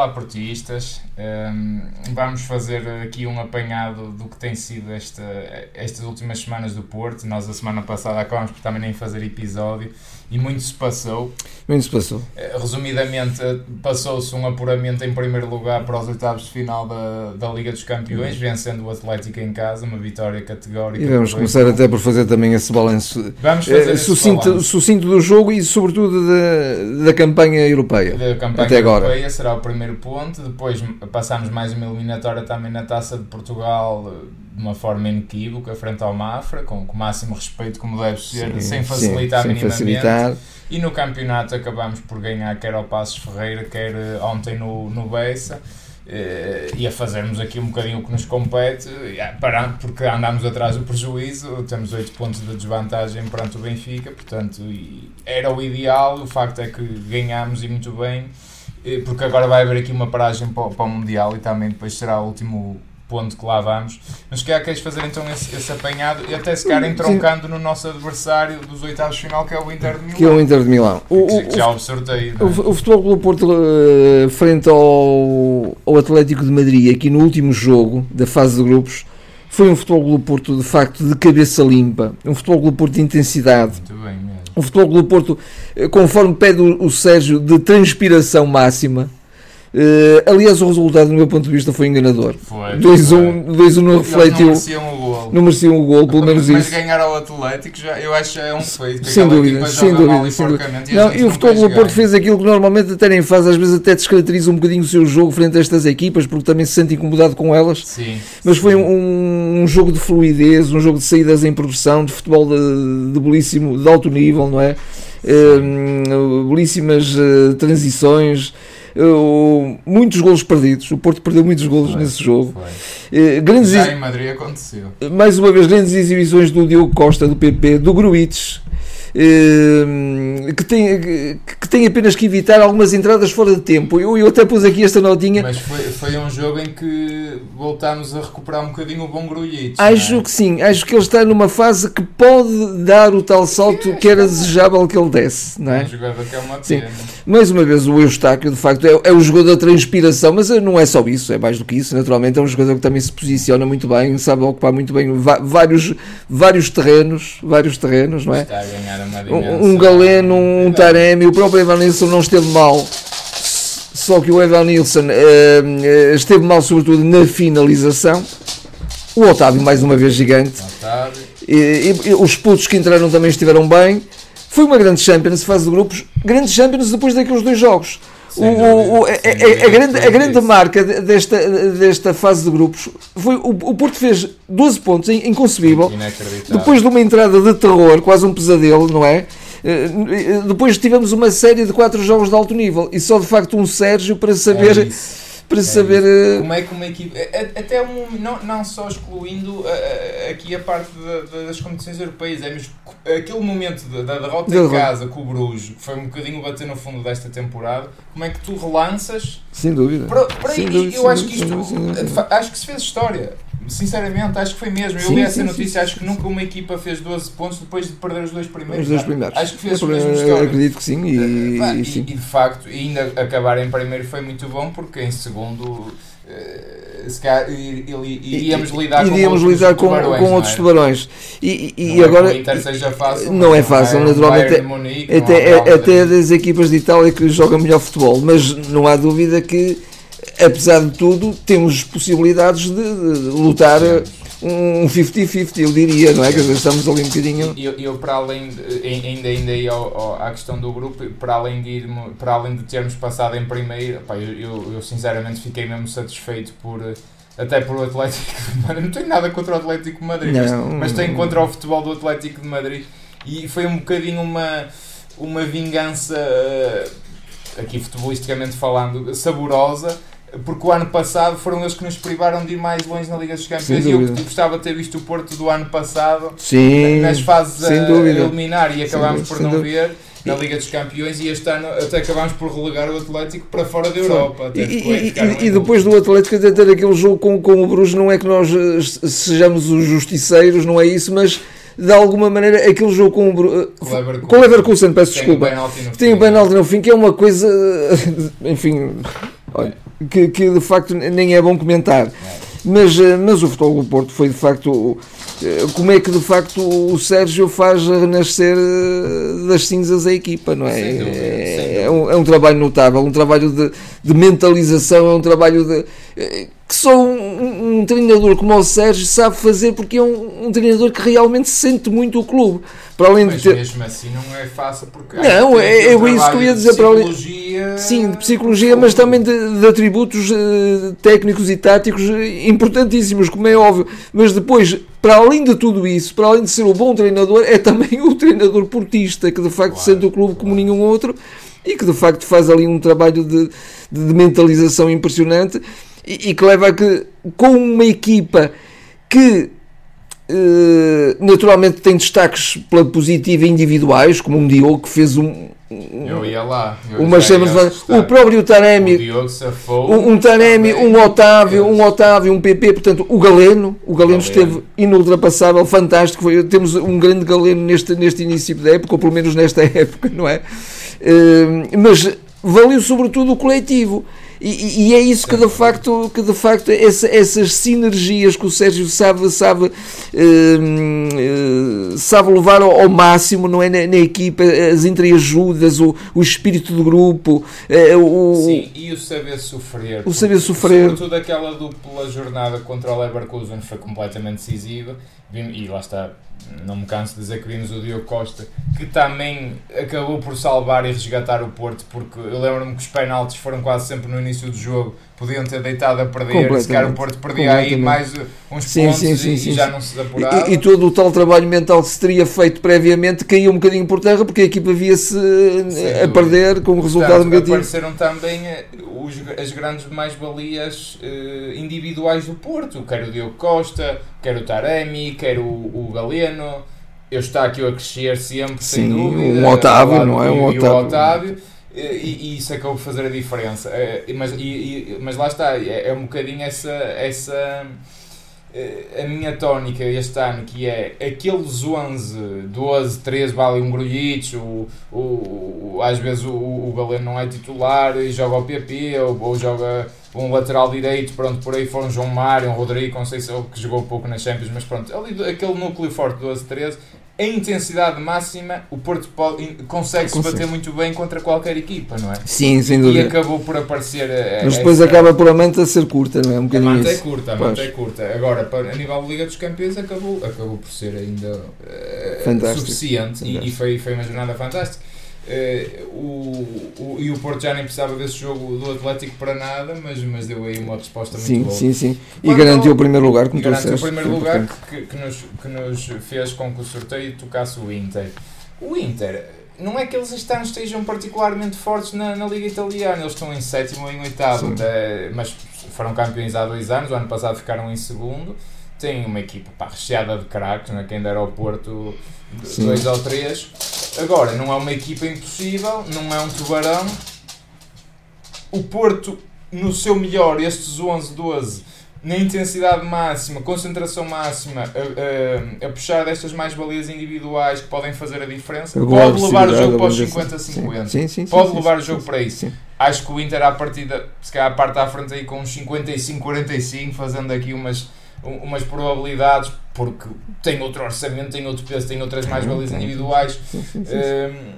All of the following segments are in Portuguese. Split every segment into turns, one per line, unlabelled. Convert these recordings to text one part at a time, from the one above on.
Olá, portistas. Um, vamos fazer aqui um apanhado do que tem sido esta, estas últimas semanas do Porto. Nós, a semana passada, acabámos por também nem fazer episódio e muito se passou.
Muito se passou.
Eh, resumidamente, passou-se um apuramento em primeiro lugar para os oitavos de final da, da Liga dos Campeões, uhum. vencendo o Atlético em casa, uma vitória categórica.
E vamos começar até por fazer também esse balanço
vamos fazer
é, sucinto, sucinto do jogo e, sobretudo, da, da campanha europeia.
Da campanha até agora. europeia será o primeiro ponto. Depois passamos mais uma eliminatória também na Taça de Portugal de uma forma inequívoca frente ao Mafra, com, com o máximo respeito como deve ser, sim, sem facilitar sim, minimamente. Sem facilitar. E no campeonato acabamos por ganhar quer ao Passos Ferreira, quer eh, ontem no, no Bessa. Uh, e a fazermos aqui um bocadinho o que nos compete, uh, porque andámos atrás do prejuízo, temos 8 pontos de desvantagem perante o Benfica, portanto era o ideal, o facto é que ganhámos e muito bem, uh, porque agora vai haver aqui uma paragem para, para o Mundial e também depois será o último ponto que lá vamos. Mas que queres fazer então esse, esse apanhado e até se calhar entroncando no nosso adversário dos oitavos de final, que é o Inter de Milão.
Que é o Inter de Milão. O,
que, já o sorteio.
É? O, o Futebol Clube Porto uh, frente ao, ao Atlético de Madrid, aqui no último jogo da fase de grupos, foi um Futebol Clube Porto de facto de cabeça limpa, um Futebol Clube Porto de intensidade.
Muito bem mesmo.
Um Futebol Clube Porto, eh, conforme pede o, o Sérgio, de transpiração máxima Uh, aliás, o resultado, do meu ponto de vista, foi enganador. 2-1 um, não refletiu. Não mereciam
o gol.
Não mereciam o gol, pelo menos
mas
isso.
Mas ganhar ao Atlético, já, eu acho que é um feito.
Sem dúvida, sem dúvida. Sem dúvida. E, não, e o Futebol do Porto fez aquilo que normalmente até nem faz, às vezes até descaracteriza um bocadinho o seu jogo frente a estas equipas, porque também se sente incomodado com elas.
Sim,
mas foi um, um, jogo de fluidez, um jogo de saídas em progressão, de futebol de, de belíssimo, de alto nível, não é? Uh, belíssimas uh, transições uh, muitos golos perdidos. O Porto perdeu muitos golos foi, nesse jogo.
Uh, grandes Já em Madrid aconteceu.
Mais uma vez, grandes exibições do Diogo Costa, do PP, do Gruites que, tem, que tem apenas que evitar algumas entradas fora de tempo. Eu, eu até pus aqui esta notinha.
Mas foi, foi um jogo em que voltámos a recuperar um bocadinho o bom grulhito.
Acho é? que sim, acho que ele está numa fase que pode dar o tal salto que era desejável que ele desse. Não é?
É. Sim.
Mais uma vez, o Eustáquio, de facto, é, é o jogador da transpiração, mas não é só isso, é mais do que isso. Naturalmente, é um jogador que também se posiciona muito bem, sabe ocupar muito bem vários, vários terrenos, vários terrenos, não é?
Está a ganhar
um, um Galeno, um Taremi, o próprio Evan Nilsson não esteve mal. Só que o Evan Nilsson uh, esteve mal, sobretudo na finalização. O Otávio, mais uma vez, gigante. E, e, e, os putos que entraram também estiveram bem. Foi uma grande Champions, fase de grupos. Grandes Champions depois daqueles dois jogos. O, o, a, a, a, grande, a grande marca desta, desta fase de grupos foi o, o Porto fez 12 pontos, inconcebível. Depois de uma entrada de terror, quase um pesadelo, não é? Eh, depois tivemos uma série de quatro jogos de alto nível e só de facto um Sérgio para saber. É para é saber.
Eh, Como é que uma equipe. Até um, não, não só excluindo aqui a parte das competições europeias, é mesmo aquele momento da, derrota em casa com o Bruges, que foi um bocadinho bater no fundo desta temporada, como é que tu relanças?
Sem dúvida.
Para, para sem dúvida eu acho que isto. Acho que se fez história. Sinceramente, acho que foi mesmo. Eu sim, li essa sim, notícia, sim, acho que nunca uma equipa fez 12 pontos depois de perder os dois primeiros.
Os dois primeiros.
Acho que fez é, mesmo história.
Acredito que sim. E,
uh, e, e, de facto, ainda acabar em primeiro foi muito bom, porque em segundo. Uh, se calhar, iríamos lidar
iríamos
com,
lidar com, tubarões, com outros tubarões. E, e
não
agora.
É seja fácil,
não é fácil, naturalmente. Munique, até, é, até das equipas de Itália que jogam melhor futebol, mas não há dúvida que apesar de tudo, temos possibilidades de, de lutar um 50-50, eu diria, não é? Dizer, estamos ali um bocadinho.
Eu, eu para além, de, ainda, ainda aí ao, ao, à questão do grupo, para além de, ir, para além de termos passado em primeiro, pá, eu, eu, eu, sinceramente fiquei mesmo satisfeito por. Até por o Atlético de Madrid. Não tenho nada contra o Atlético de Madrid, não, mas, mas tenho contra o futebol do Atlético de Madrid. E foi um bocadinho uma, uma vingança, aqui futebolisticamente falando, saborosa porque o ano passado foram eles que nos privaram de ir mais longe na Liga dos Campeões. E eu gostava de ter visto o Porto do ano passado
Sim,
nas fases a, eliminar. E acabámos por não ver na Liga dos Campeões e este ano até acabámos por relegar o Atlético para fora da Europa.
E, e, e, e, depois do Atlético até ter aquele jogo com, com o Bruges, não é que nós eh, sejamos os justiceiros, não é isso, mas de alguma maneira aquele jogo com o,
Leverkusen,
com o Leverkusen peço desculpa, tem o penalti no fim, que é uma coisa, enfim, olha, que, que de facto nem é bom comentar. É. Mas, eh, mas o Futebol do Porto foi de facto. Eh, como é que de facto o Sérgio faz renascer eh, das cinzas a equipa, não é? Sem dúvida, é, é, um, é, um, trabalho notável, um trabalho de, de mentalização, é um trabalho de que só um, um, treinador como o Sérgio sabe fazer porque é um, um, treinador que realmente sente muito o clube.
Para além Mas de ter... mesmo assim não é fácil porque
não, é, é isso que eu ia dizer para além sim, de psicologia, mas também de, de atributos uh, técnicos e táticos importantíssimos, como é óbvio. Mas depois, para além de tudo isso, para além de ser o bom treinador, é também o treinador portista que de facto claro, sente o clube como nenhum outro e que de facto faz ali um trabalho de, de mentalização impressionante e, e que leva a que, com uma equipa que naturalmente tem destaques pela positiva individuais, como um Diogo que fez um.
Eu ia lá. Eu
uma o próprio Taremi.
O
um, um Taremi, um Otávio, um Otávio, um PP, portanto, o Galeno. O Galeno, esteve inultrapassável, fantástico. Foi, temos um grande Galeno neste, neste início da época, ou pelo menos nesta época, não é? Uh, mas valeu sobretudo o coletivo. E, e, é isso que de facto, que de facto essa, essas sinergias que o Sérgio sabe, sabe, uh, sabe levar ao, ao, máximo não é? Na, na, equipa, as entreajudas, o, o espírito do grupo. Uh, o,
Sim, e o saber sofrer.
O saber sofrer.
Sobretudo aquela dupla jornada contra o Leverkusen foi completamente decisiva e lá está não me canso de dizer que vimos o Diogo Costa, que também acabou por salvar e resgatar o Porto, porque eu lembro-me que os penaltis foram quase sempre no início do jogo, podiam ter deitado a perder, se calhar o Porto perdia aí mais uns sim, pontos sim, sim, e, sim, já não se apurava.
E, e, todo o tal trabalho mental que se teria feito previamente caiu um bocadinho por terra, porque a equipa via-se a perder com um resultado Portanto, negativo.
Apareceram também eh, os, as grandes mais-valias uh, individuais do Porto, quer o Diogo Costa, quer o Taremi, quer o, o Galeno. Eu está aqui a crescer sempre, sem dúvida.
Um Otávio, não é? Um
Otávio. E, e, isso acabou por fazer a diferença. Eh, mas, e, mas lá está, é, é um bocadinho essa, essa a minha tónica este ano, que é aqueles 11, 12, 13, vale um Grujic, o, o, o, às vezes o, o Galeno não é titular e joga o PP, ou, ou joga um lateral direito, pronto, por aí foram João Mário, um Rodrigo, não sei se que jogou pouco nas Champions, mas pronto, ali, aquele núcleo forte 12, 13 em intensidade máxima, o Porto pode, consegue se bater muito bem contra qualquer equipa, não é?
Sim, sem dúvida.
E acabou por aparecer.
A, Mas depois acaba por a manta ser curta, não é? Um
bocadinho a manta é curta, a manta é curta. Agora, para, a nível de Liga dos Campeões, acabou, acabou por ser ainda uh, suficiente Fantástico. E, e, foi, foi uma jornada fantástica. Uh, o, o, e o Porto já nem precisava desse jogo do Atlético para nada, mas, mas deu aí uma resposta muito
sim,
boa.
Sim, sim, E garantiu o primeiro lugar, como
Garantiu o primeiro lugar que, que, nos, que nos fez com que o sorteio tocasse o Inter. O Inter, não é que eles estejam particularmente fortes na, na Liga Italiana, eles estão em sétimo ou em oitavo, de, mas foram campeões há dois anos, o ano passado ficaram em segundo. Tem uma equipa pá, recheada de craques, né? quem dera ao Porto Sim. dois ou três. Agora, não é uma equipa impossível, não é um tubarão. O Porto, no seu melhor, estes 11, 12, na intensidade máxima, concentração máxima, a, a, a puxar destas mais-valias individuais que podem fazer a diferença, pode levar o jogo para os 50-50. Pode levar o jogo para isso. Acho que o Inter, à partida, se calhar, parte à frente aí com uns 55-45, fazendo aqui umas umas probabilidades, porque tem outro orçamento, tem outro peso, tem outras mais-valias individuais. Um,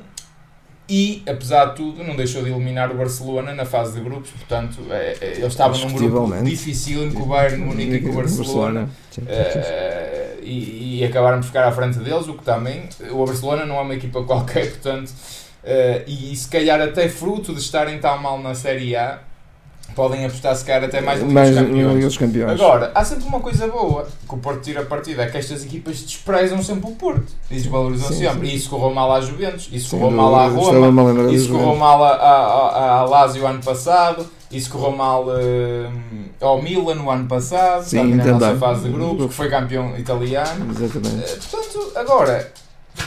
e, apesar de tudo, não deixou de eliminar o Barcelona na fase de grupos, portanto, é, é, eles estavam num grupo difícil com o Bayern Munique e com o Barcelona, uh, e, e acabaram por ficar à frente deles, o que também, o Barcelona não é uma equipa qualquer, portanto, uh, e se calhar até fruto de estarem tão mal na Série A, podem apostar se calhar até mais do que os campeões. campeões. Agora, há sempre uma coisa boa que o Porto tira a partida, é que estas equipas desprezam sempre o Porto e desvalorizam sim, sempre. Sim. E isso correu mal à Juventus, isso correu mal à Roma, isso correu mal à Lazio ano passado, isso correu mal uh, ao Milan no ano passado, Sim, na nossa fase de grupos, que foi campeão italiano.
Exatamente.
Uh, portanto, agora,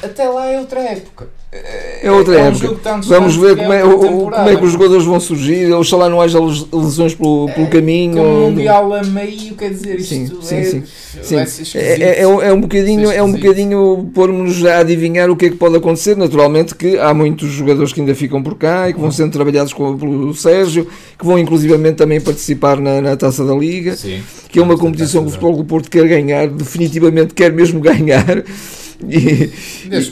até lá é outra época.
É outra é um época. Vamos ver como é, o, como é que os jogadores vão surgir. Oxalá não haja lesões pelo, pelo caminho.
Com o Mundial a meio, quer dizer, isto
sim, sim,
é,
sim. sim. É, é, é, um bocadinho, é um bocadinho pormos a adivinhar o que é que pode acontecer. Naturalmente que há muitos jogadores que ainda ficam por cá e que vão sendo trabalhados com, pelo Sérgio, que vão inclusivamente também participar na, na Taça da Liga,
sim,
que é uma competição que o Futebol do Porto quer ganhar, definitivamente quer mesmo ganhar. E,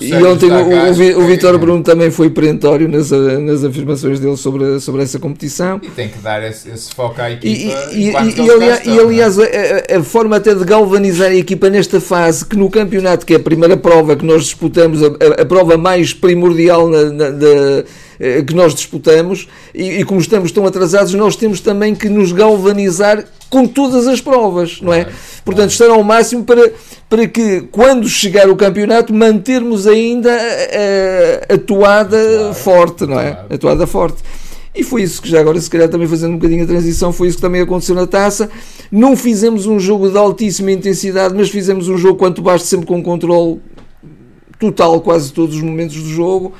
e ontem o, o, o Vitor Bruno também foi perentório nas, nas afirmações dele sobre, sobre essa competição.
E tem que dar esse, esse foco à equipa.
E, e, e, aliás, e aliás, a, a, forma até de galvanizar a equipa nesta fase, que no campeonato, que é a primeira prova que nós disputamos, a, a, a prova mais primordial na, na, da eh, que nós disputamos e, e, como estamos tão atrasados, nós temos também que nos galvanizar com todas as provas, não é? Portanto, estar ao máximo para, para que, quando chegar o campeonato, mantermos ainda a, a, toada claro, forte, não é? Claro. A toada forte. E foi isso que já agora, se calhar também fazendo um bocadinho a transição, foi isso que também aconteceu na taça. Não fizemos um jogo de altíssima intensidade, mas fizemos um jogo quanto basta sempre com controle total quase todos os momentos do jogo.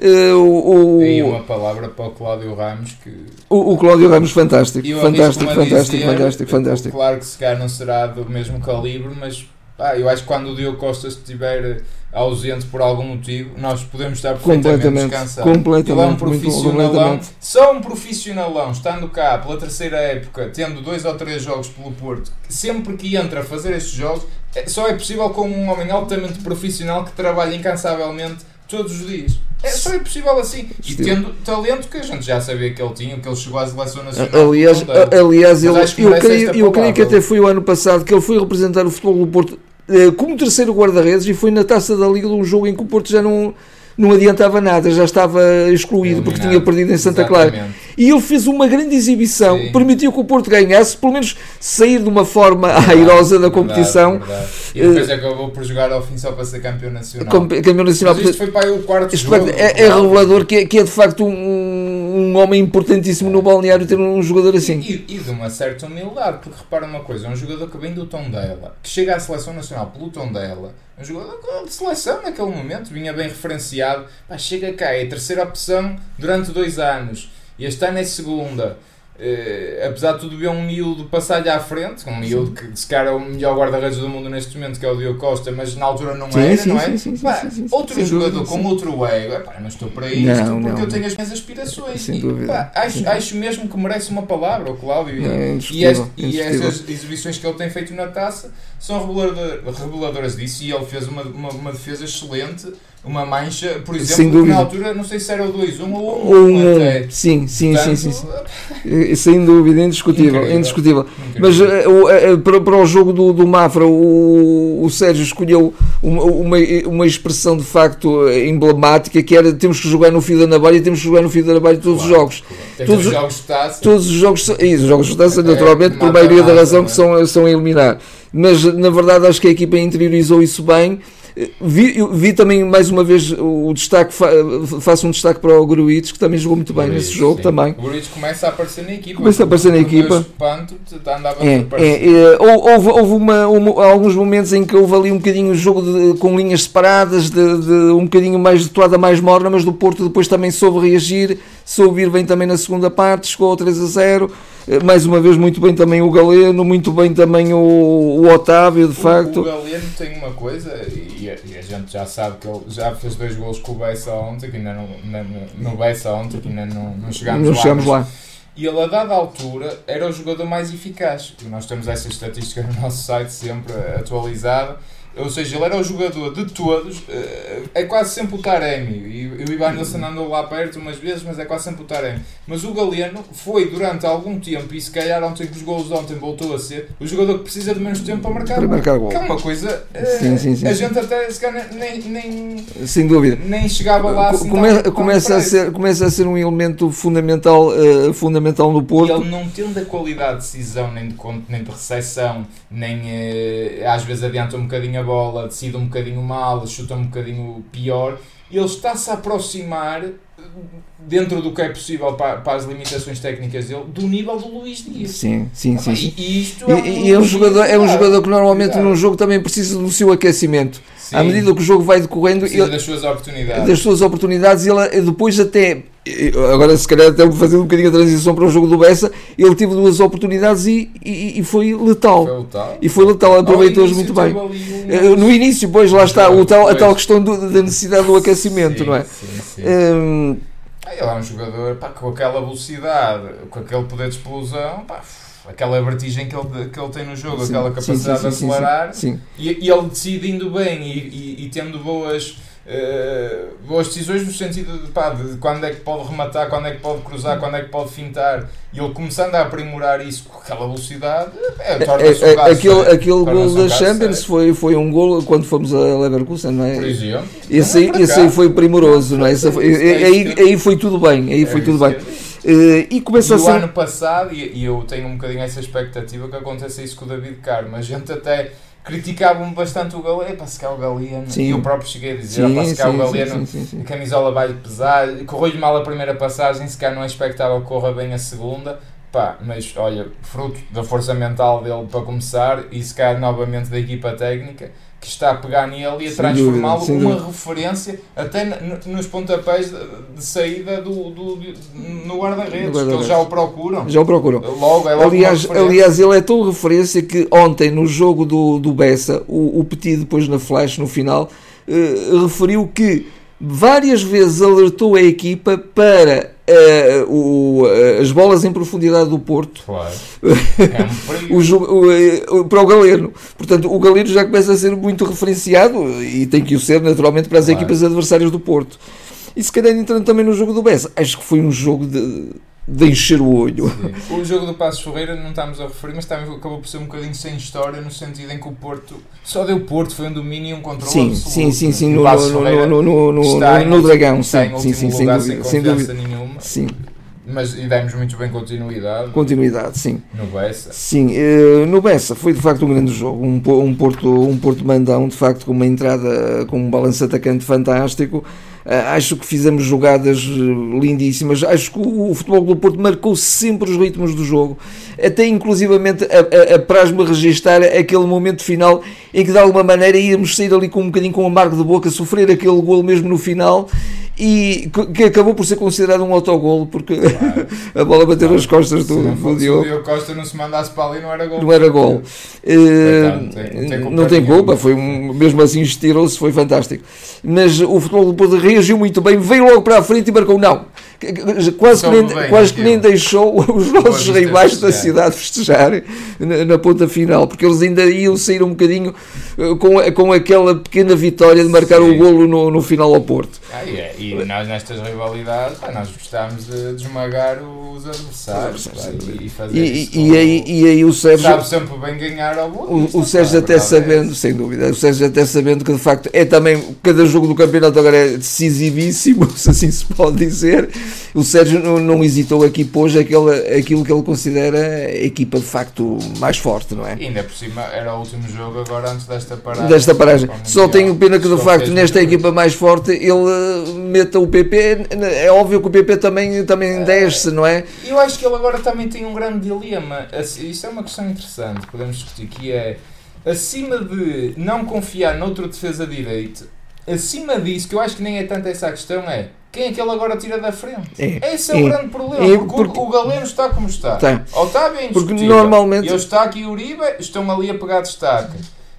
Uh, o, o, e uma palavra para o Cláudio Ramos que
o, o Cláudio Ramos fantástico fantástico fantástico, dizer, fantástico fantástico.
claro que se calhar não será do mesmo calibre mas pá, eu acho que quando o Diogo Costa estiver ausente por algum motivo nós podemos estar perfeitamente descansados.
Completamente,
ele é um profissionalão só um profissionalão estando cá pela terceira época tendo dois ou três jogos pelo Porto sempre que entra a fazer estes jogos é, só é possível com um homem altamente profissional que trabalha incansavelmente todos os dias é, só é possível assim. E tendo talento que a gente já sabia que ele tinha, que ele chegou à seleção nacional.
Aliás, aliás ele, eu, creio, eu creio que até foi o ano passado que ele foi representar o futebol do Porto eh, como terceiro guarda-redes e foi na taça da Liga um jogo em que o Porto já não não adiantava nada, já estava excluído porque tinha perdido em Santa Exatamente. Clara. E ele fez uma grande exibição, Sim. permitiu que o Porto ganhasse, pelo menos sair de uma forma verdade, airosa da competição.
Verdade, verdade. E depois uh, acabou por jogar ao fim só para ser campeão nacional.
Campeão nacional.
Mas isto foi para o quarto
jogo. É, é revelador que é, que é de facto um, um homem importantíssimo no balneário ter um jogador assim.
E, e, de uma certa humildade, porque repara uma coisa, é um jogador que vem do tom dela, que chega à seleção nacional pelo tom dela um jogador de seleção naquele momento, vinha bem referenciado. Pá, chega cá, é a terceira opção durante dois anos. E este ano é segunda. Uh, apesar de tudo, ver um miúdo passar-lhe à frente, um miúdo que se calhar é o melhor guarda-redes do mundo neste momento, que é o Diogo Costa, mas na altura não sim, era,
sim,
não é?
Sim,
pá, outro jogador com outro ego, epá, não estou para isto não, porque não, eu tenho as minhas aspirações.
Sem e,
pá, acho, acho mesmo que merece uma palavra, o Cláudio. É e, este, e estas exibições que ele tem feito na taça são reveladoras disso e ele fez uma, uma, uma defesa excelente uma mancha, por exemplo, na altura não sei se era o 2-1 ou o 1 até.
Sim, sim, Portanto, sim, sim, sim. Sem dúvida, indiscutível. Incrível. indiscutível. Mas uh, para, para o jogo do, do Mafra, o, o Sérgio escolheu uma, uma, uma expressão de facto emblemática que era temos que jogar no fio da navalha temos que jogar no fio da navalha todos claro, os jogos.
Claro. Todos os jogos de taça.
Todos os jogos, isso, os jogos de taça, é, naturalmente, por maioria da razão que são, são a eliminar. Mas na verdade acho que a equipa interiorizou isso bem Vi, vi também mais uma vez o destaque, faço um destaque para o Gruitch, que também jogou muito bem nesse jogo sim. também.
O Gruitch começa a aparecer na equipa.
Começa a aparecer na equipa.
Espanto,
é, é, é, houve houve uma, uma, alguns momentos em que houve ali um bocadinho o jogo de, com linhas separadas, de, de, um bocadinho mais de toada mais morna, mas do Porto depois também soube reagir, soube ir bem também na segunda parte, chegou ao 3 a 0 mais uma vez muito bem também o Galeno, muito bem também o, o Otávio, de
o,
facto.
O Galeno tem uma coisa, e a, e a, gente já sabe que ele já fez dois gols com o Bessa ontem, que ainda não, no, no Bessa ontem, que ainda não, não chegámos
não lá. Chegamos lá.
E ele, a dada altura, era o jogador mais eficaz. E nós temos essa estatística no nosso site sempre atualizada ou seja, ele era o jogador de todos, eh, é quase sempre o Taremi. E o Ivan Nilsson andou lá perto umas vezes, mas é quase sempre o Taremi. Mas o Galeno foi durante algum tempo, e se calhar ontem que os gols de ontem voltou a ser, o jogador que precisa de menos tempo para marcar,
para marcar gol.
Que é uma coisa. Eh,
sim, sim, sim,
a gente até se calhar nem, nem,
Sem dúvida.
nem chegava lá assim.
Come, tão, começa, a ser, começa a ser um elemento fundamental, uh, fundamental no Porto.
E ele não tendo a qualidade de decisão, nem de, nem de recepção, nem uh, às vezes adianta um bocadinho a bola, decide um bocadinho mal, chuta um bocadinho pior, ele está-se a aproximar dentro do que é possível para, para, as limitações técnicas dele, do nível do Luís Dias.
Sim, sim, ah, sim.
E,
isto é, e, um, e é, um jogador, é um jogador que normalmente num jogo também precisa do seu aquecimento. À medida que o jogo vai decorrendo,
Precisa
ele,
das suas oportunidades.
das suas oportunidades, ele depois até, agora se calhar até fazendo um bocadinho a transição para o jogo do Bessa, ele teve duas oportunidades e, e, e foi letal.
Foi o tal.
E foi letal, aproveitou-os
Ao
muito bem.
um-
Eh, No início, pois, lá está, o tal, a tal questão do- da necessidade do aquecimento,
Sim,
não é?
Sim, sim.
Hum,
Ah, Ele é um jogador pá, com aquela velocidade, com aquele poder de explosão, pá, aquela vertigem que ele, que ele tem no jogo,
sim,
aquela capacidade
sim,
de
sim, sim,
acelerar. E, e ele decidindo bem e, e- e tendo boas, eh, boas decisões no sentido de, pá, de quando é que pode rematar, quando é que pode cruzar, quando é que pode fintar. E ele começando a aprimorar isso com aquela velocidade, é,
É,
torna-se um
é,
caso
aquele,
sério.
aquele gol da Champions foi, foi um gol quando fomos a Leverkusen, não
Por
é?
exemplo.
Esse
Não
aí,
é por
esse aí foi primoroso, não é? Esse foi-
É
aí,
que-
aí foi tudo bem, aí foi
É
tudo
isso
bem. Eh, E começa
E
a
o
ser.
ano passado, e, e eu tenho um bocadinho essa expectativa que aconteça isso com o David Carmo, a gente até criticava-me bastante o Galeno, o Galeno,
Sim.
e eu próprio cheguei a dizer,
Sim,
o
sim,
Galeno,
sim,
a camisola vai pesar, correu-lhe mal a primeira passagem, se cá não é expectável que corra bem a segunda, pá, mas olha, fruto da força mental dele para começar, e se calhar novamente da equipa técnica, que está a pegar nele e a transformá-lo
dúvida, sem
uma
dúvida.
referência até nos pontapés de, saída do, do, do- no guarda-redes,
No
que eles já o procuram.
Já o procuram.
Logo, é logo
Aliás, aliás, ele é tão referência que ontem no jogo do, do Bessa, o, o Petit depois na flash no final, eh, referiu que várias vezes alertou a equipa para eh, o- eh, as bolas em profundidade do Porto
Claro. É um
o eh, o- para o Galeno. Portanto, o Galeno já começa a ser muito referenciado e tem que o ser naturalmente para as
Claro.
equipas adversárias do Porto. E se calhar entrando também no jogo do Bessa, acho que foi um jogo de, de encher o olho.
Sim. O jogo do Passos Ferreira não estamos a referir, mas também acabou por ser um bocadinho sem história, no sentido em que o Porto só deu Porto, foi um domínio e um controle
Sim,
absoluto.
sim, sim, sim, no, no, no, no, Dragão, sim, sim, sim, sem dúvida,
sem
dúvida.
nenhuma,
Sim,
mas e demos muito bem continuidade
continuidade, sim.
no Bessa.
Sim, eh, no Bessa foi de facto um grande jogo, um, um Porto, um Porto mandão, de facto com uma entrada, com um balanço atacante fantástico. Eh, acho que fizemos jogadas eh, lindíssimas. Acho que o, o futebol do Porto marcou sempre os ritmos do jogo. Até inclusivamente a, a, a praz-me registar aquele momento final em que de alguma maneira íamos sair ali com um bocadinho com amargo de boca, sofrer aquele gol mesmo no final e que- acabou por ser considerado um autogolo porque a bola bateu nas costas
Se
do,
não
do Diogo
o Diogo Costa não se mandasse para ali, não era gol.
não era gol. Eh,
não tem- culpa
não tem culpa, foi um, mesmo assim estirou-se, foi fantástico. Mas o futebol do Porto reagiu muito bem, veio logo para a frente e marcou não. Quase, que nem,
bem,
quase que nem deixou os nossos rivais da
festejar.
cidade festejarem na, na ponta final, porque eles ainda iam sair um bocadinho eh, com, com aquela pequena vitória de marcar
Sim.
o golo no, no final ao Porto.
Ah, e, é- e nós nestas rivalidades, pá, nós gostávamos de, de esmagar os adversários pá, e, e fazer
E, e, aí, e aí o Sérgio.
Sabe sempre bem ganhar ao Boa
O, o
pá,
Sérgio até
é
sabendo, sem dúvida, o Sérgio até sabendo que de facto é também, cada jogo do campeonato agora é decisivíssimo, se assim se pode dizer, o Sérgio não, não hesitou aqui pôs aquele, aquilo que ele considera a equipa de facto mais forte, não é?
E ainda por cima era o último jogo agora antes desta paragem.
Desta paragem. Só
Mundial.
tenho pena que de
Só
facto nesta equipa mais forte ele eh, meta o PP, é óbvio que o PP também, também desce, não é?
Eu acho que ele agora também tem um grande dilema. Isso é uma questão interessante, podemos discutir, que é acima de não confiar noutro defesa direito, acima disso, que eu acho que nem é tanto essa a questão, é quem é que ele agora tira da frente?
É.
Esse é, o
É.
grande problema,
É,
porque, o-
porque-
o Galeno está como está.
Tá.
Otávio é
Porque
indiscutível.
normalmente-
Eu está aqui o Uribe, estão ali a pegar destaque.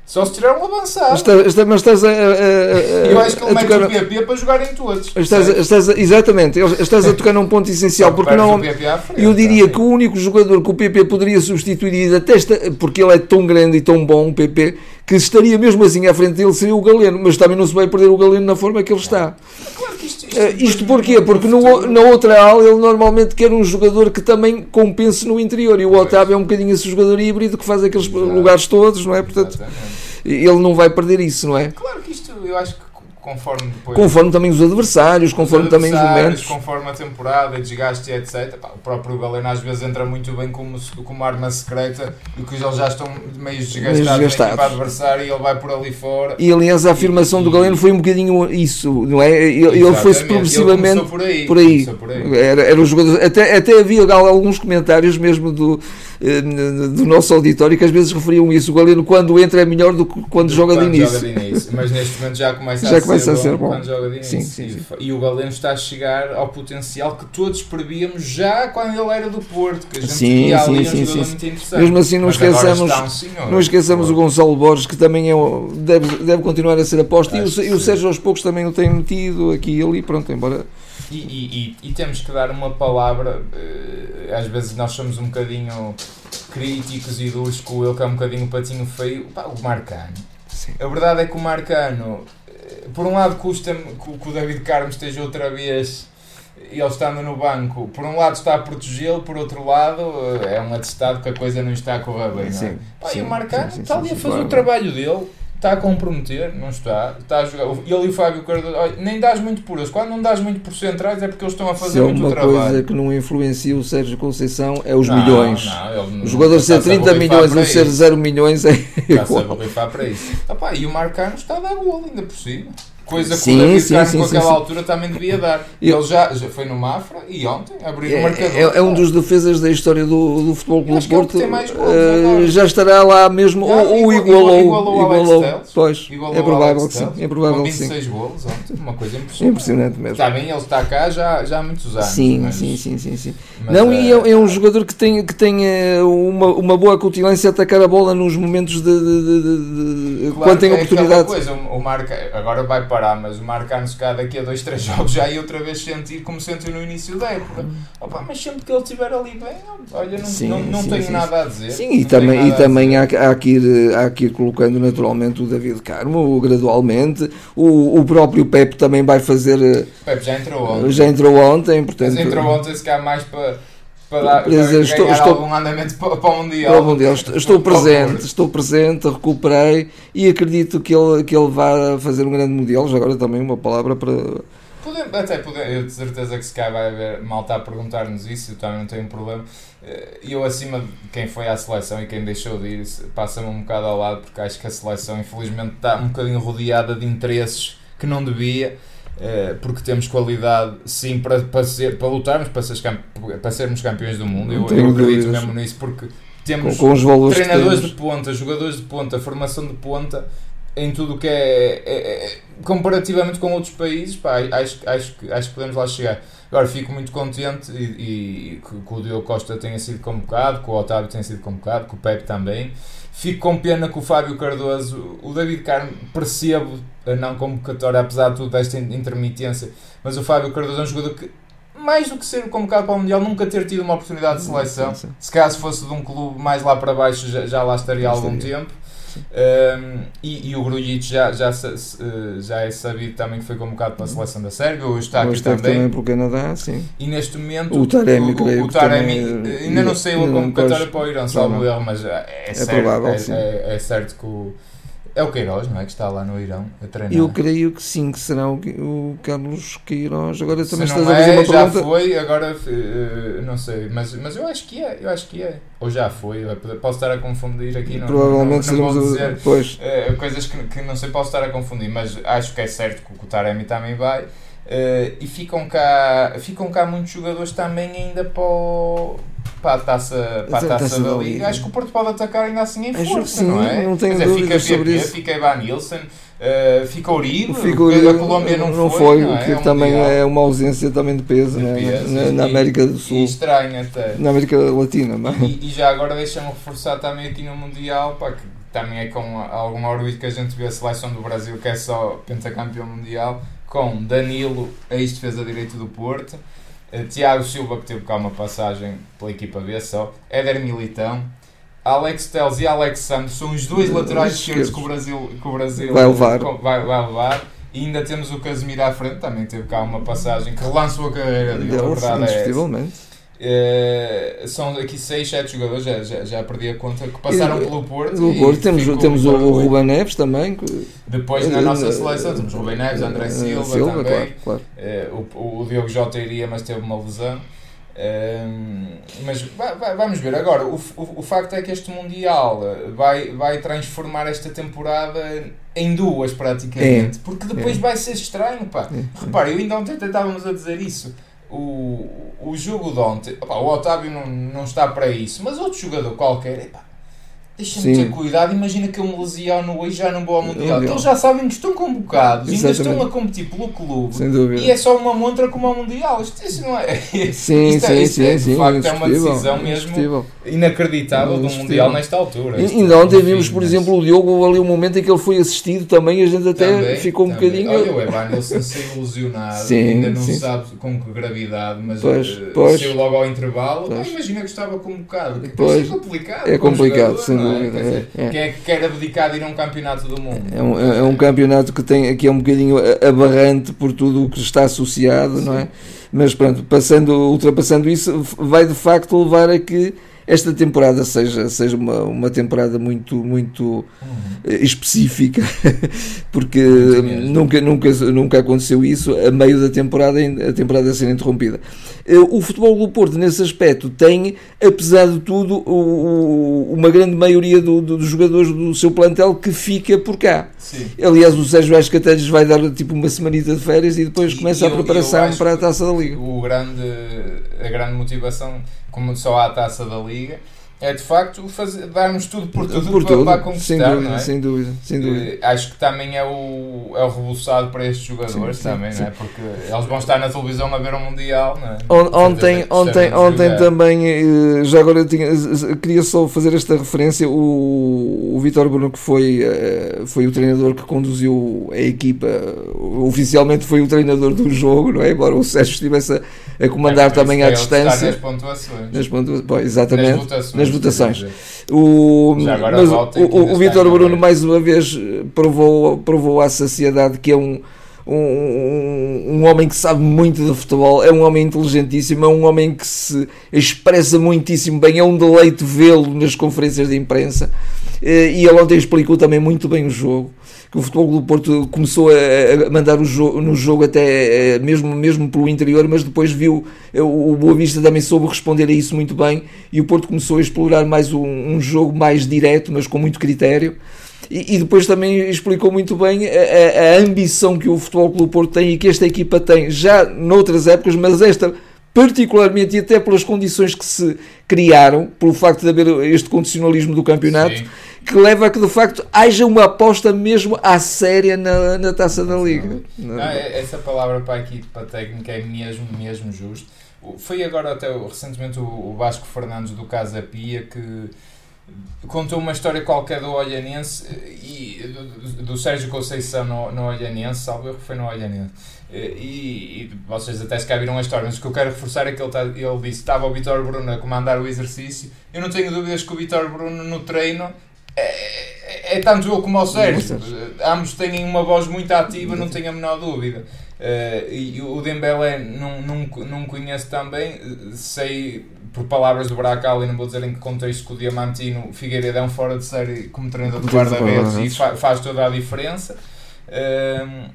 Só se tirar um avançado.
Está- está- mas estás a, a- a-
eu acho que ele mete
tocar-
o PP para jogarem todos.
Estás, estás a- exatamente, estás a tocar num ponto essencial, porque
o
não,
PP à frente,
eu diria
tá?
que o único jogador que o PP poderia substituir, e até esta, porque ele é tão grande e tão bom, o PP, que estaria mesmo assim à frente dele seria o Galeno, mas também não se vai perder o Galeno na forma que ele está.
Que isto,
Eh, Isto porquê? Porque no, na outra ala ele normalmente quer um jogador que também compense no interior, e o. Otávio é um bocadinho esse jogador híbrido que faz aqueles
Exato.
lugares todos, não é? Portanto,
Exatamente.
ele não vai perder isso, não é?
Claro que isto, eu acho que conforme depois.
Conforme também os adversários,
os
conforme também os
adversários,
momentos.
Conforme a temporada, desgaste e etc. Pá, o próprio Galeno às vezes entra muito bem como, como arma secreta e que eles já estão meio desgastados, na
desgastados.
equipa adversária e ele vai por ali fora.
E aliás, a afirmação do Galeno foi um bocadinho isso, não é? Ele, ele foi-se progressivamente
Ele por aí.
por aí.
por aí.
Era, era um jogador, até, até havia alguns comentários mesmo do, do nosso auditório que às vezes referiam isso. O Galeno, quando entra, é melhor do que quando joga de início.
Joga de início. Mas neste momento já começa,
já
a,
começa
ser
a ser bom,
quando joga de início.
Sim, sim, sim.
E o Galeno está a chegar ao potencial que todos prevíamos já quando ele era do Porto. Que a gente
Sim, sim, sim, sim.
muito interessante.
Mesmo assim, não
Mas
esqueçamos,
um senhor.
não esqueçamos o Gonçalo Borges, que também é, deve, deve continuar a ser aposta. E o, e o
sim.
Sérgio aos poucos também o tem metido aqui e ali. Pronto, embora.
E, e- e- e temos que dar uma palavra, eh, às vezes nós somos um bocadinho críticos e duros com ele, que é um bocadinho patinho feio, pá, o Marcano.
Sim.
A verdade é que o Marcano, eh, por um lado custa-me que, o- David Carmo esteja outra vez, ele estando no banco, por um lado está a protegê-lo, por outro lado eh, é um atestado que a coisa não está a correr bem, não é? Pá,
sim,
e o Marcano está ali a fazer
claro.
o trabalho dele, está a comprometer, não está, está a jogar. Ele e o Fábio Cardoso, olha, nem dás muito por eles. Quando não dás muito por centrais é porque eles estão a
Se
fazer
é
muito
uma
trabalho.
coisa que não influencia o Sérgio Conceição, é os
Não,
milhões.
não, não-
O jogador ser
está-se a
30
borrifar
milhões ou ser
isso.
0 milhões é
Está-se a borrifar para isso. Ah, pá, e o Marcano está a dar gol ainda por cima. Coisa que
Sim,
o David
sim,
Carmo
sim,
altura também devia dar.
Eu-
Ele já, já foi no Mafra e ontem abriu o marcador.
É, é- é um dos defesas da história do, do Futebol Clube
que é que
Porto. eh,
agora.
já estará lá mesmo,
Já,
ou, ou
igual-
igualou.
igualou o Alex
igualou. Pois,
Igualou
é provável
Alex
que sim. É provável
com
que sim.
26 golos ontem, uma coisa impressionante.
Impressionante mesmo.
Está bem, ele está cá já, já há muitos anos.
Sim,
mas-
sim, sim, sim, sim. Não,
eh,
e é, é um jogador que tem, que tem eh, uma, uma boa acutilância a atacar a bola nos momentos de, de- de- de-
Claro
quando tem
que é
oportunidade.
Coisa, o Marca, agora vai parar, mas o Marcano se calhar daqui a dois, três jogos já ia outra vez sentir como sentiu no início da época. Opa, mas sempre que ele estiver ali bem, olha, não,
Sim,
não, não
sim,
tenho
sim,
nada a dizer.
Sim, e também, e também há, há, que ir, há que ir colocando naturalmente o David Carmo gradualmente. O, o próprio Pepe também vai fazer. eh,
Pepe já entrou ontem.
Já entrou ontem, portanto.
Mas entrou ontem se calhar mais para, para,
dizer, estou-
ganhar
estou-
algum andamento para, para o Mundial.
Para o Mundial. Estou, estou presente, estou presente, recuperei e acredito que ele, que ele vá fazer um grande Mundial. Já agora também uma palavra para.
Podemos, até podemos, eu de certeza que se calhar vai haver malta a perguntar-nos isso, eu também não tenho problema. Eh, Eu, acima de quem foi à seleção e quem deixou de ir, passa-me um bocado ao lado, porque acho que a seleção, infelizmente, está um bocadinho rodeada de interesses que não devia. Eh, Porque temos qualidade, sim, para, para, ser, para lutarmos para, campe- para sermos campeões do mundo. Eu, eu acredito mesmo nisso, porque
Com,
temos
com que
treinadores de
temos.
ponta, jogadores de ponta, formação de ponta, em tudo o que é, é- é- comparativamente com outros países, pá, acho, acho, que- acho que podemos lá chegar. Agora fico muito contente e, e que, que o Diogo Costa tenha sido convocado, que o Otávio tenha sido convocado, que o Pepe também. Fico com pena que o Fábio Cardoso, o David Carmo, percebo a não convocatória, apesar de tudo desta in- intermitência, mas o Fábio Cardoso é um jogador que, mais do que ser convocado para o Mundial, nunca ter tido uma oportunidade de seleção.
Sim, sim.
Se caso fosse de um clube mais lá para baixo, já, já lá estaria há algum tempo. Um, e, e o Grujic já, já, já é sabido também que foi convocado para a seleção da Sérvia, hoje está aqui
Hoje está aqui
também.
também pelo Canadá, sim.
E neste momento
O Taremi,
o, o,
que
Taremi, ainda não sei a convocatória para o
não,
salvo erro, mas é, é, certo, é, é- é certo que o, é o Queiroz, não é? Que está lá no Irão a treinar.
Eu creio que sim, que será o, Carlos Queiroz. Agora
Se
também
não
estás a fazer
é,
uma
já
pergunta.
foi, agora eh, não sei, mas, mas eu acho que é, eu acho que é. Ou já foi, posso estar a confundir aqui, não,
Provavelmente
não, não, não dizer.
o- Pois.
Eh, coisas que, que não sei, posso estar a confundir, mas acho que é certo que o Taremi também vai. Eh, e ficam cá, ficam cá muitos jogadores também ainda para, o- para a taça, para a
Taça
taça da
da
Liga. Acho que o Porto pode atacar ainda assim em
Acho
força,
sim,
não é?
não tenho
Quer dizer, fica
sobre
PP,
isso.
fica Ivan Nilsson, eh, fica Uribe,
Fica o-
a Colômbia não,
não
foi, não
o
é?
que
Ao
também
Mundial.
é uma ausência também de peso,
De
né?
peso,
na, na
e-
América do
E
Sul,
estranho até.
na América Latina. não é?
E, e já agora deixa-me reforçar também aqui no Mundial, pá, que também é com algum orgulho que a gente vê a seleção do Brasil, que é só pentacampeão mundial, com Danilo, ex-defesa direito do Porto, Tiago Silva, que teve cá uma passagem pela equipa B só, Éder Militão, Alex Telles e Alex Santos são os dois laterais esquerdos. que o Brasil, que o Brasil
Vai levar.
vai, vai levar. E ainda temos o Casemiro à frente, também teve cá uma passagem que relançou a carreira dele,
Deles,
verdade é Eh, são aqui 6, 7 jogadores, já, já, já perdi a conta, que passaram
E-
pelo Porto. E
Porto temos, temos o, o. Ruben Neves também.
Depois na
eh,
nossa
eh,
seleção temos Rubem Neves, André
eh,
Silva, também.
claro, claro.
Eh, o, o Diogo Jota iria, mas teve uma lesão. Mas va- va- vamos ver. Agora, o, o, o facto é que este Mundial eh, vai, vai transformar esta temporada em duas, praticamente. Porque depois
É.
vai ser estranho, pá.
É, é.
Repara, eu ainda ontem estávamos a dizer isso. O, o jogo de ontem, opa, o Otávio não, não está para isso, mas outro jogador qualquer, Deixa-me ter cuidado, imagina que eu me lesiono hoje já não vou ao Mundial. Eles já sabem que estão convocados, ainda estão a competir pelo clube.
Sem dúvida.
E é só uma montra como ao Mundial. Isto, não é.
Sim, isto, é, sim, isto é, sim,
de facto é uma decisão mesmo inacreditável do Mundial nesta altura.
E, ainda ontem vimos, por exemplo, o Diogo ali um momento em que ele foi assistido também, a gente até também, ficou um também. bocadinho.
Olha, o Evanilson saiu lesionado, sim, ainda não sim. sabe com que gravidade, mas
pois, uh, pois.
logo ao intervalo. Ah, imagina que estava convocado.
Pois,
é complicado.
É complicado, sem é? dúvida.
É? Quem é que quer abdicar de ir a um campeonato do mundo?
É um, é um campeonato que, tem, que é um bocadinho abarrante por tudo o que está associado, não é? Mas pronto, passando, ultrapassando isso, vai de facto levar a que esta temporada seja, seja uma, uma temporada muito, muito uhum. específica, porque nunca, nunca, nunca aconteceu isso a meio da temporada, a temporada ser interrompida. Eh, o futebol do Porto, nesse aspecto, tem, apesar de tudo, uma grande maioria do, do, dos jogadores do seu plantel que fica por cá.
Sim.
Aliás, o Sérgio Acho que até lhes vai dar tipo uma semanita de férias e depois começa e, a preparação para a taça da Liga.
O grande, a grande motivação há a taça da Liga, é de facto fazer, darmos tudo por tudo por para, tudo, para conquistar.
Sem dúvida,
é?
sem dúvida, sem dúvida.
Uh, acho que também é o, é o rebuçado para estes jogadores sim, também, sim, não é? Porque eles vão estar na televisão a ver o Mundial, não é?
Ontem, ontem, ontem também, eh, já agora tinha, queria só fazer esta referência, o, o Vitor Bruno que foi, eh, foi o treinador que conduziu a equipa, oficialmente foi o treinador do jogo, não é? Embora o Sérgio estivesse a, a comandar é, também à distância.
Nas pontuações.
Nas pontuações, exatamente. Nas
votações
nas votações. O, mas o, o, o Vitor Bruno, mais uma vez, provou, provou à saciedade que é um, um, um, homem que sabe muito de futebol, é um homem inteligentíssimo, é um homem que se expressa muitíssimo bem, é um deleite vê-lo nas conferências de imprensa. Eh, e ele ontem explicou também muito bem o jogo que o Futebol do Porto começou a, mandar o no jogo até eh, mesmo, mesmo pelo interior, mas depois viu eh, o Boa Vista também soube responder a isso muito bem e o Porto começou a explorar mais um, um jogo mais direto, mas com muito critério. E, depois também explicou muito bem a, a, ambição que o Futebol Clube Porto tem e que esta equipa tem já noutras épocas, mas esta particularmente e até pelas condições que se criaram, pelo facto de haver este condicionalismo do campeonato. Sim que leva a que de facto haja uma aposta mesmo à séria na, na taça da Liga.
Não, é, essa palavra para a equipa técnica é mesmo, mesmo justo. Foi agora até recentemente o Vasco Fernandes do Casa Pia que contou uma história qualquer do Olhanense e do, do Sérgio Conceição no, no Olhanense, salvo erro, foi no Olhanense. E, e, vocês até se cá viram a história, mas o que eu quero reforçar é que ele, tá, ele disse estava o Vitor Bruno a comandar o exercício. Eu não tenho dúvidas que o Vitor Bruno no treino é, é, tanto eu como o Sérgio. Ambos têm uma voz muito ativa, não tenho a menor dúvida. Uh, e o Dembélé não, não, não conheço também, sei por palavras do Bracal, e não vou dizer em que contexto que o Diamantino Figueiredo é um fora de série como treinador de guarda-redes e fa faz toda a diferença. Uh,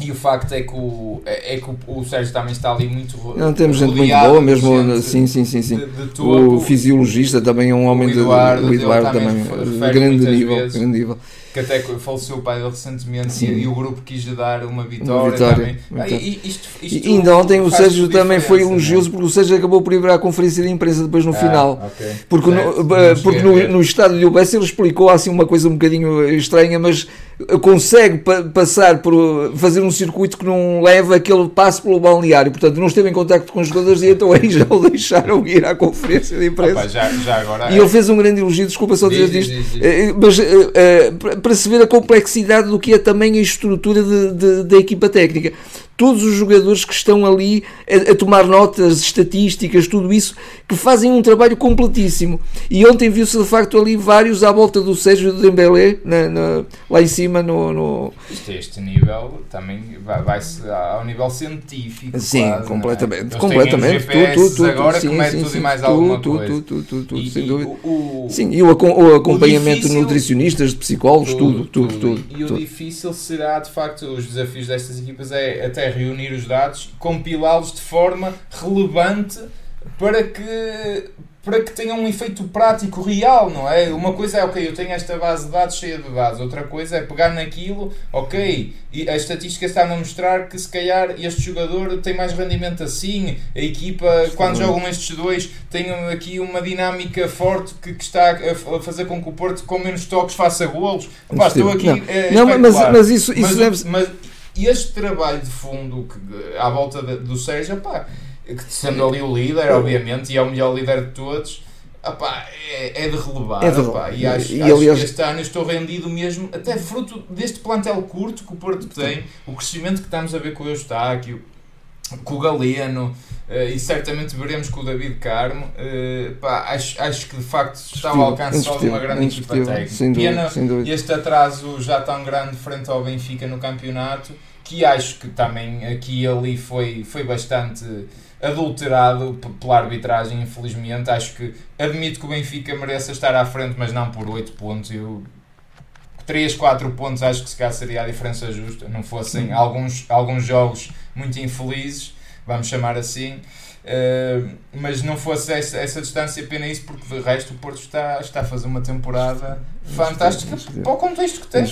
e o facto é que o, é, é que o, o Sérgio também está ali muito
Não temos gente muito boa, mesmo sim, sim, sim, sim. De, de o fisiologista também é um homem o Eduardo, de, o Eduardo também, também grande nível, grande nível
que até faleceu o pai dele recentemente e, e, o grupo quis lhe dar uma vitória. Uma vitória. Ah, e, isto, isto
e ainda ontem o Sérgio também foi elogioso porque o Sérgio acabou por ir para a conferência de imprensa depois no ah, final.
Okay.
Porque, certo, no, porque no, no estádio de Ubessa ele explicou assim uma coisa um bocadinho estranha, mas consegue pa passar por fazer um circuito que não leva aquele passo pelo balneário. Portanto, não esteve em contacto com os jogadores e então aí já o deixaram ir à conferência de imprensa.
Opa, já, já agora,
e ele fez um grande elogio, desculpa só dizer isto, eh, mas uh, uh, para se ver a complexidade do que é também a estrutura de, de, da equipa técnica todos os jogadores que estão ali a, a, tomar notas, estatísticas, tudo isso, que fazem um trabalho completíssimo. E ontem viu-se de facto ali vários à volta do Sérgio do Dembélé, na, na, lá em cima no... no...
Isto, este nível também vai-se vai ao nível científico.
Sim,
quase,
completamente. É? completamente.
Tu, tu, tu, agora sim, que mete tudo sim, e mais
tu,
alguma
tu,
coisa.
Tu, tu, tu, e, sem dúvida. O, sim, e o, o acompanhamento difícil, de nutricionistas, de psicólogos, tudo, tudo, tudo. tudo
e o difícil será, de facto, os desafios destas equipas é até reunir os dados, compilá-los de forma relevante para que para que tenha um efeito prático real, não é? Uma coisa é, ok, eu tenho esta base de dados cheia de dados, outra coisa é pegar naquilo, ok, e a estatística está a mostrar que se calhar este jogador tem mais rendimento assim, a equipa, quando jogam estes dois, tem aqui uma dinâmica forte que, que está a fazer com que o Porto com menos toques faça golos. Pá, estou aqui.
Não, é, não mas, mas isso, isso
mas,
deve
mas, este trabalho de fundo que, à volta de, do Sérgio, pá sendo ali o líder, obviamente, e é o melhor líder de todos, opá, é, é de relevar. É de e acho, e, acho aliás, que este ano estou rendido mesmo, até fruto deste plantel curto que o Porto tem, o crescimento que estamos a ver com o Eustáquio, com o Galeno. Uh, e certamente veremos com o David Carmo. Uh, pá, acho, acho que de facto está ao alcance só de uma grande equipa técnica. Dúvida. este atraso já tão grande frente ao Benfica no campeonato, que acho que também aqui e ali foi, foi bastante adulterado pela arbitragem, infelizmente. Acho que admito que o Benfica mereça estar à frente, mas não por 8 pontos. Eu 3, 4 pontos acho que se calhar seria a diferença justa, não fossem alguns, alguns jogos muito infelizes, vamos chamar assim. Uh, mas não fosse essa, essa distância, pena isso, porque de resto o Porto está, está a fazer uma temporada fantástica para o contexto que tem.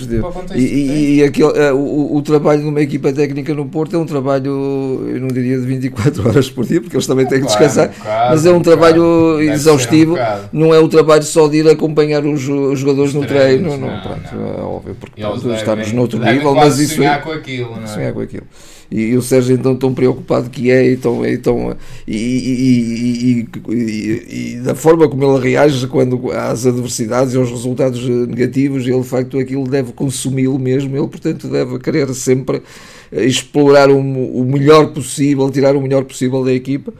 E, e, e aquele, uh, o, o trabalho de uma equipa técnica no Porto é um trabalho, eu não diria de 24 horas por dia, porque eles também têm que descansar, um mas é um, um trabalho exaustivo. Um não é o trabalho só de ir acompanhar os, os jogadores os no treino, não, não, pronto, não. é óbvio, porque devem, estamos noutro nível, mas isso.
Sonhar com aquilo, não é?
Sonhar com aquilo e, o Sérgio então tão preocupado que é e, tão, e, tão, e, e, da forma como ele reage quando às adversidades e aos resultados negativos, ele de facto aquilo deve consumi-lo mesmo, ele portanto deve querer sempre explorar o, o melhor possível, tirar o melhor possível da equipa.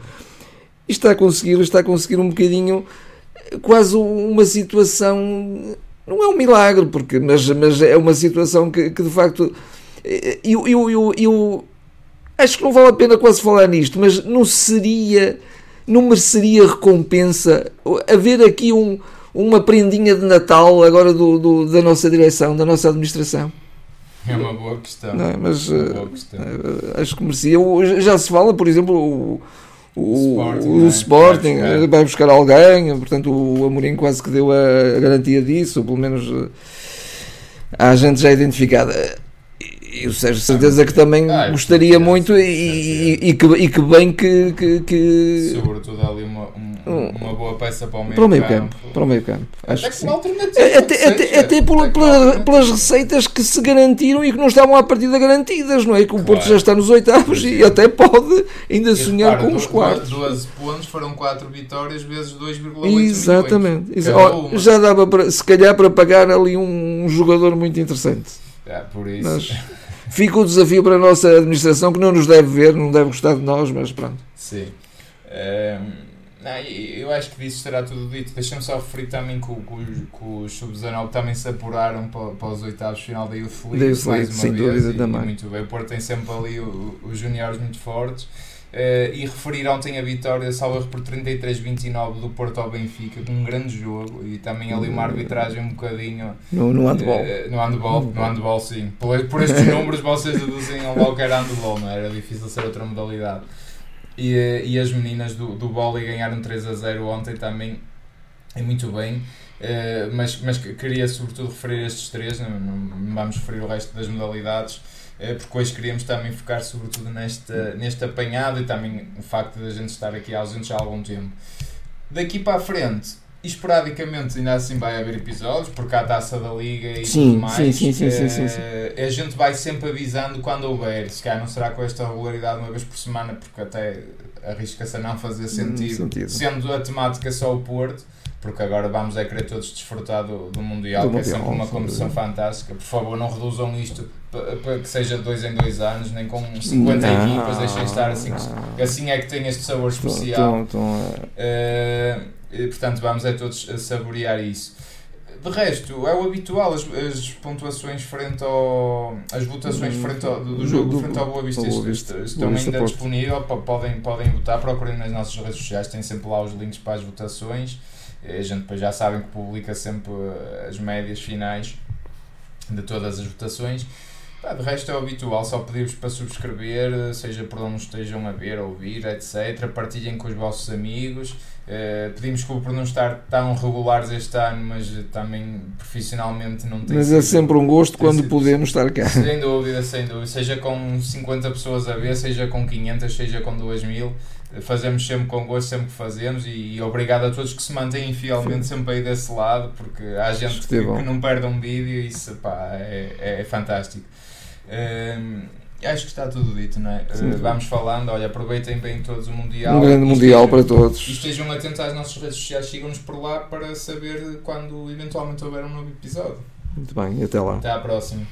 E está a conseguir, está a conseguir um bocadinho quase uma situação não é um milagre, porque, mas, mas é uma situação que, que de facto eu, eu, eu, eu, acho que não vale a pena quase falar nisto, mas não seria, não mereceria recompensa haver aqui um, uma prendinha de Natal agora do, do, da nossa direção, da nossa administração?
É uma boa questão.
Não, é? mas boa questão. Uh, acho que merecia. Já se fala, por exemplo, o, o, Sporting, o, o Sporting vai, buscar. vai, buscar. alguém, portanto o Amorim quase que deu a, a garantia disso, ou pelo menos uh, há gente já identificada e o Sérgio certeza que também ah, gostaria muito e, e, e, que, e que bem que, que, que...
sobretudo ali uma, um, uma boa peça para o meio,
para o meio
campo,
campo para o meio campo.
Acho
até
que sim. até,
até, até, pela, pela, pelas receitas que se garantiram e que não estavam à partida garantidas não é? Que o Porto já está nos oitavos e até pode ainda sonhar com os quartos.
12 pontos foram 4 vitórias vezes 2,8
exatamente. Já dava para, se calhar para pagar ali um, um jogador muito interessante.
É, por isso.
Mas, fica o desafio para a nossa administração que não nos deve ver, não deve gostar de nós, mas pronto.
Sim. Um, ehm, não, eu acho que disso será tudo dito. Deixa-me só referir também que, que, os sub-19 também se apuraram para, para os oitavos final da Youth League. Da Youth League, sem dúvida e, também. muito bem. O Porto tem sempre ali os juniores muito fortes. Uh, e referir ontem a vitória, salvo por 33-29 do Porto ao Benfica, com um grande jogo e também ali uma arbitragem um bocadinho
no, no handball.
Uh, no handball, no, no handball sim. Por, por estes números vocês deduzem logo que era handball, não é? era difícil ser outra modalidade. E, uh, e as meninas do, do vôlei ganharam 3 a 0 ontem também, e muito bem. Uh, mas, mas queria sobretudo referir estes três, não, não vamos referir o resto das modalidades. Eh, porque hoje queríamos também focar sobretudo neste, neste apanhado e também o facto de a gente estar aqui ausentes há algum tempo. Daqui para a frente, esporadicamente ainda assim vai haver episódios, porque há a taça da liga e sim, tudo mais. Sim, sim, sim, sim, sim, sim. Uh, a gente vai sempre avisando quando houver, se calhar não será com esta regularidade uma vez por semana, porque até arrisca-se a não fazer sentido, sentido, sendo a temática só o Porto porque agora vamos é querer todos desfrutar do, do Mundial, do que mundial, é sempre uma competição fantástica. Por favor, não reduzam isto para que seja de dois em dois anos, nem com 50 não, equipas, deixem estar assim, não. assim é que tem este sabor especial. Tô, tô, tô, uh, portanto, vamos é todos a saborear isso. De resto, é o habitual, as, as pontuações frente ao. as votações frente ao, do, do jogo do, frente ao Boa Vista, Boa Vista estão Boa Vista ainda disponíveis, podem, podem votar, procurem nas nossas redes sociais, tem sempre lá os links para as votações. A gente depois já sabem que publica sempre eh, as médias finais de todas as votações. Pá, de resto é o habitual, só pedir-vos para subscrever, seja por onde estejam a ver, a ouvir, etc. Partilhem com os vossos amigos. Uh, pedimos desculpa por não estar tão regulares este ano, mas também profissionalmente não tem
Mas
sido,
é sempre um gosto quando
sido-
podemos estar cá.
Sem dúvida, sem dúvida. Seja com 50 pessoas a ver, seja com 500, seja com 2000, fazemos sempre com gosto, sempre que fazemos. E, obrigado a todos que se mantêm fielmente sempre aí desse lado, porque há gente que,
é
que não perde um vídeo e isso pá, é, é fantástico. Hum, acho que está tudo dito, não é?
Sim.
Uh, vamos falando, olha, aproveitem bem todos o Mundial.
Um grande
E
Mundial
estejam-
para todos.
E estejam atentos às nossas redes sociais, sigam-nos por lá para saber quando eventualmente houver um novo episódio.
Muito bem, e até lá.
Até à próxima.